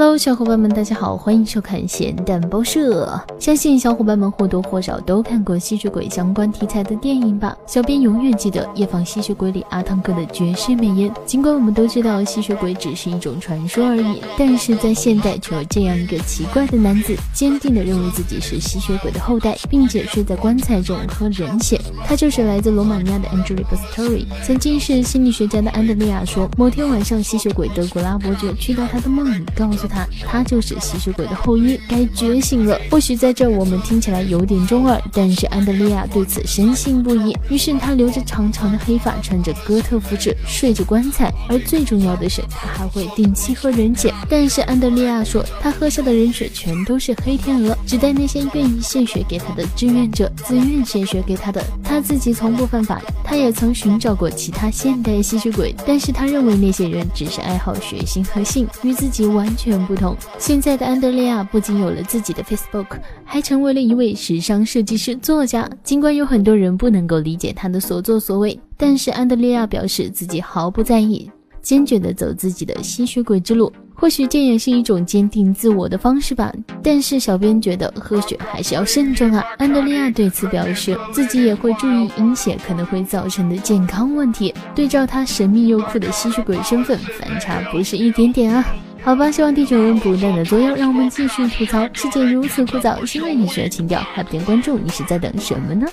Hello，小伙伴们，大家好，欢迎收看咸蛋包社。相信小伙伴们或多或少都看过吸血鬼相关题材的电影吧？小编永远记得《夜访吸血鬼》里阿汤哥的绝世美颜。尽管我们都知道吸血鬼只是一种传说而已，但是在现代却有这样一个奇怪的男子，坚定的认为自己是吸血鬼的后代，并且睡在棺材中喝人血。他就是来自罗马尼亚的 Angelica Story。曾经是心理学家的安德利亚说，某天晚上吸血鬼德古拉伯爵去到他的梦里，告诉。他，他就是吸血鬼的后裔，该觉醒了。或许在这我们听起来有点中二，但是安德利亚对此深信不疑。于是他留着长长的黑发，穿着哥特服饰，睡着棺材。而最重要的是，他还会定期喝人血。但是安德利亚说，他喝下的人血全都是黑天鹅，只带那些愿意献血给他的志愿者，自愿献血给他的。他自己从不犯法，他也曾寻找过其他现代吸血鬼，但是他认为那些人只是爱好血腥和性，与自己完全。不同。现在的安德烈亚不仅有了自己的 Facebook，还成为了一位时尚设计师、作家。尽管有很多人不能够理解他的所作所为，但是安德烈亚表示自己毫不在意，坚决地走自己的吸血鬼之路。或许这也是一种坚定自我的方式吧，但是小编觉得喝血还是要慎重啊。安德利亚对此表示，自己也会注意饮血可能会造成的健康问题。对照他神秘又酷的吸血鬼身份，反差不是一点点啊。好吧，希望地球人不断的作妖，让我们继续吐槽世界如此枯燥，是因为你需要情调，还不点关注，你是在等什么呢？